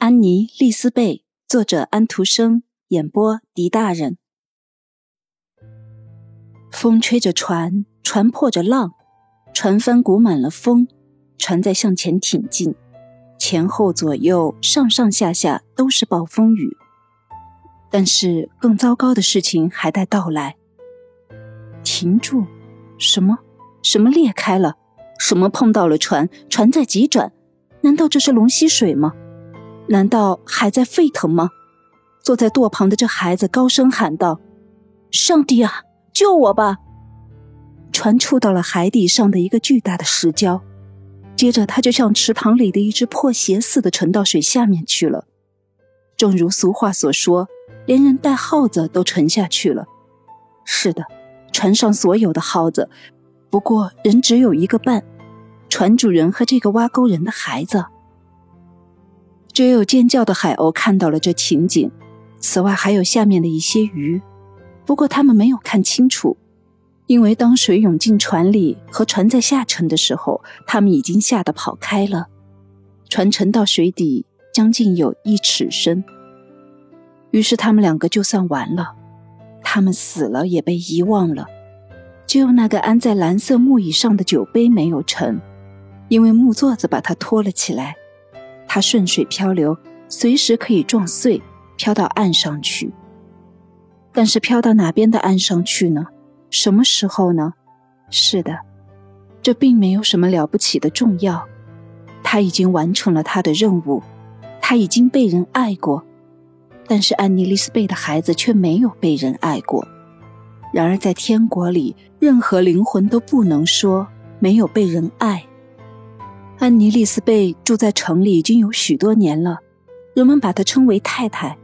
安妮·丽丝贝，作者安徒生，演播狄大人。风吹着船，船破着浪，船帆鼓满了风，船在向前挺进，前后左右、上上下下都是暴风雨。但是更糟糕的事情还待到来。停住！什么？什么裂开了？什么碰到了船？船在急转？难道这是龙吸水吗？难道还在沸腾吗？坐在舵旁的这孩子高声喊道：“上帝啊，救我吧！”船触到了海底上的一个巨大的石礁，接着它就像池塘里的一只破鞋似的沉到水下面去了。正如俗话所说，连人带耗子都沉下去了。是的，船上所有的耗子，不过人只有一个伴：船主人和这个挖沟人的孩子。只有尖叫的海鸥看到了这情景，此外还有下面的一些鱼，不过他们没有看清楚，因为当水涌进船里和船在下沉的时候，他们已经吓得跑开了。船沉到水底将近有一尺深，于是他们两个就算完了，他们死了也被遗忘了，只有那个安在蓝色木椅上的酒杯没有沉，因为木座子把它托了起来。它顺水漂流，随时可以撞碎，飘到岸上去。但是飘到哪边的岸上去呢？什么时候呢？是的，这并没有什么了不起的重要。他已经完成了他的任务，他已经被人爱过。但是安妮丽丝贝的孩子却没有被人爱过。然而在天国里，任何灵魂都不能说没有被人爱。安妮·丽丝贝住在城里已经有许多年了，人们把她称为太太。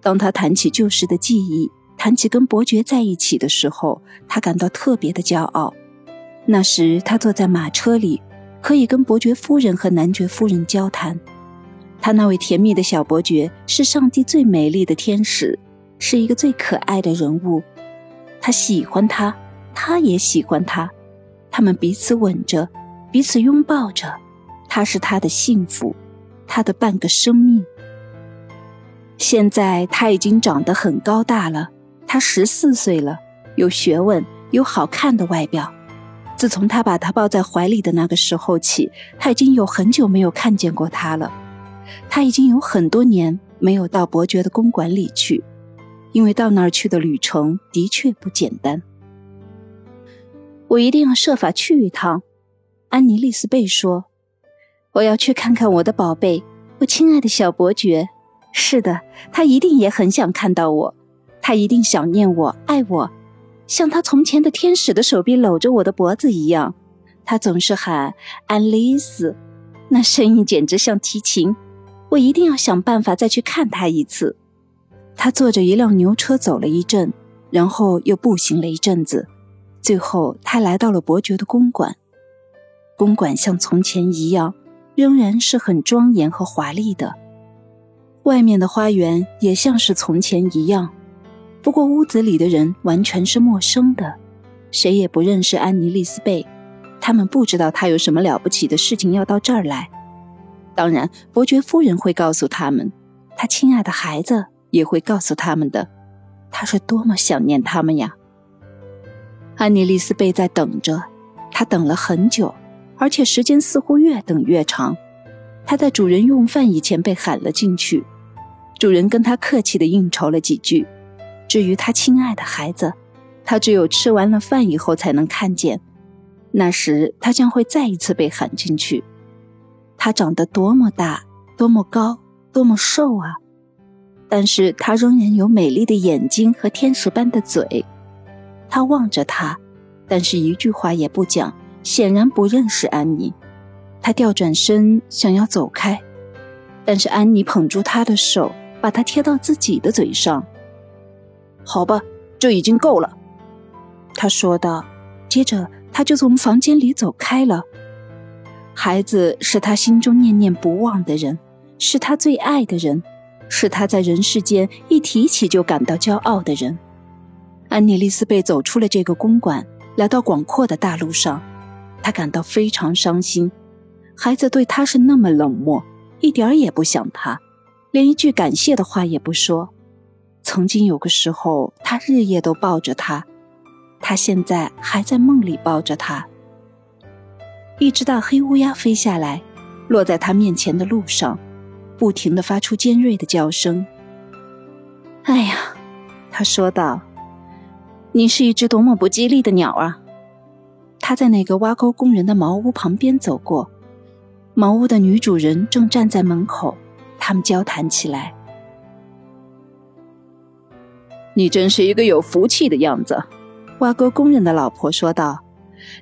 当她谈起旧时的记忆，谈起跟伯爵在一起的时候，她感到特别的骄傲。那时，她坐在马车里，可以跟伯爵夫人和男爵夫人交谈。他那位甜蜜的小伯爵是上帝最美丽的天使，是一个最可爱的人物。他喜欢他，他也喜欢他，他们彼此吻着，彼此拥抱着。他是他的幸福，他的半个生命。现在他已经长得很高大了，他十四岁了，有学问，有好看的外表。自从他把他抱在怀里的那个时候起，他已经有很久没有看见过他了。他已经有很多年没有到伯爵的公馆里去，因为到那儿去的旅程的确不简单。我一定要设法去一趟，安妮·丽丝贝说。我要去看看我的宝贝，我亲爱的小伯爵。是的，他一定也很想看到我，他一定想念我，爱我，像他从前的天使的手臂搂着我的脖子一样。他总是喊安丽丝，那声音简直像提琴。我一定要想办法再去看他一次。他坐着一辆牛车走了一阵，然后又步行了一阵子，最后他来到了伯爵的公馆。公馆像从前一样。仍然是很庄严和华丽的，外面的花园也像是从前一样，不过屋子里的人完全是陌生的，谁也不认识安妮·丽丝贝，他们不知道她有什么了不起的事情要到这儿来。当然，伯爵夫人会告诉他们，他亲爱的孩子也会告诉他们的，他是多么想念他们呀！安妮·丽丝贝在等着，她等了很久。而且时间似乎越等越长。他在主人用饭以前被喊了进去，主人跟他客气地应酬了几句。至于他亲爱的孩子，他只有吃完了饭以后才能看见。那时他将会再一次被喊进去。他长得多么大，多么高，多么瘦啊！但是他仍然有美丽的眼睛和天使般的嘴。他望着他，但是一句话也不讲。显然不认识安妮，他调转身想要走开，但是安妮捧住他的手，把他贴到自己的嘴上。好吧，这已经够了，他说道。接着他就从房间里走开了。孩子是他心中念念不忘的人，是他最爱的人，是他在人世间一提起就感到骄傲的人。安妮丽丝贝走出了这个公馆，来到广阔的大路上。他感到非常伤心，孩子对他是那么冷漠，一点儿也不想他。连一句感谢的话也不说。曾经有个时候，他日夜都抱着她，他现在还在梦里抱着他。一只大黑乌鸦飞下来，落在他面前的路上，不停地发出尖锐的叫声。哎呀，他说道：“你是一只多么不吉利的鸟啊！”他在那个挖沟工人的茅屋旁边走过，茅屋的女主人正站在门口，他们交谈起来。你真是一个有福气的样子，挖沟工人的老婆说道：“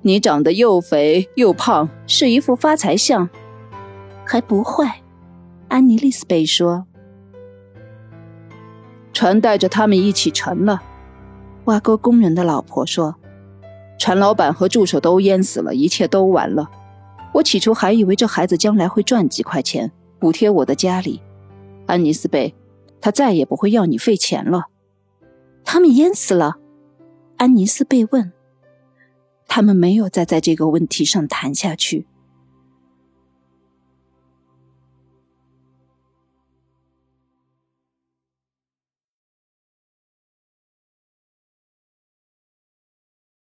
你长得又肥又胖，是一副发财相。”还不坏，安妮丽斯贝说：“船带着他们一起沉了。”挖沟工人的老婆说：“船老板和助手都淹死了，一切都完了。我起初还以为这孩子将来会赚几块钱补贴我的家里。安妮斯贝，他再也不会要你费钱了。”他们淹死了，安妮斯贝问。他们没有再在这个问题上谈下去。